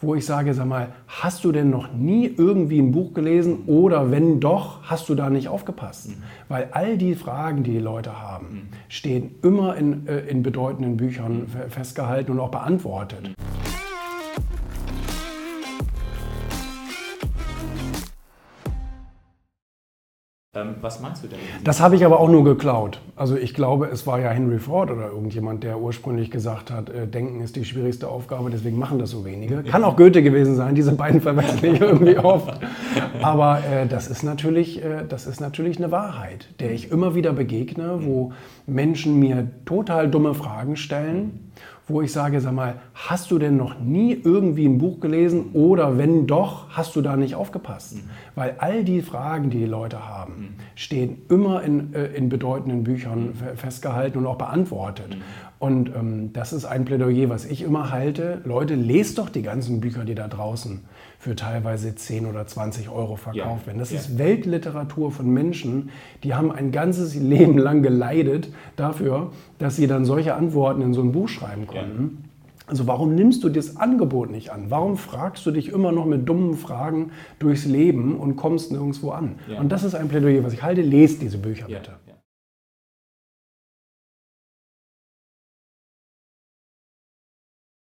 wo ich sage, sag mal, hast du denn noch nie irgendwie ein Buch gelesen oder wenn doch, hast du da nicht aufgepasst? Mhm. Weil all die Fragen, die die Leute haben, mhm. stehen immer in, äh, in bedeutenden Büchern festgehalten und auch beantwortet. Was meinst du denn? Das habe ich aber auch nur geklaut. Also ich glaube, es war ja Henry Ford oder irgendjemand, der ursprünglich gesagt hat, äh, Denken ist die schwierigste Aufgabe, deswegen machen das so wenige. Kann auch Goethe gewesen sein, diese beiden verwechsel ich irgendwie oft. Aber äh, das, ist natürlich, äh, das ist natürlich eine Wahrheit, der ich immer wieder begegne, wo Menschen mir total dumme Fragen stellen wo ich sage, sag mal, hast du denn noch nie irgendwie ein Buch gelesen oder wenn doch, hast du da nicht aufgepasst? Mhm. Weil all die Fragen, die die Leute haben, mhm. stehen immer in, äh, in bedeutenden Büchern mhm. festgehalten und auch beantwortet. Und ähm, das ist ein Plädoyer, was ich immer halte. Leute, lest doch die ganzen Bücher, die da draußen für teilweise 10 oder 20 Euro verkauft ja. werden. Das ja. ist Weltliteratur von Menschen, die haben ein ganzes Leben lang geleidet dafür, dass sie dann solche Antworten in so ein Buch schreiben konnten. Ja. Also warum nimmst du das Angebot nicht an? Warum fragst du dich immer noch mit dummen Fragen durchs Leben und kommst nirgendwo an? Und das ist ein Plädoyer, was ich halte. Lest diese Bücher bitte.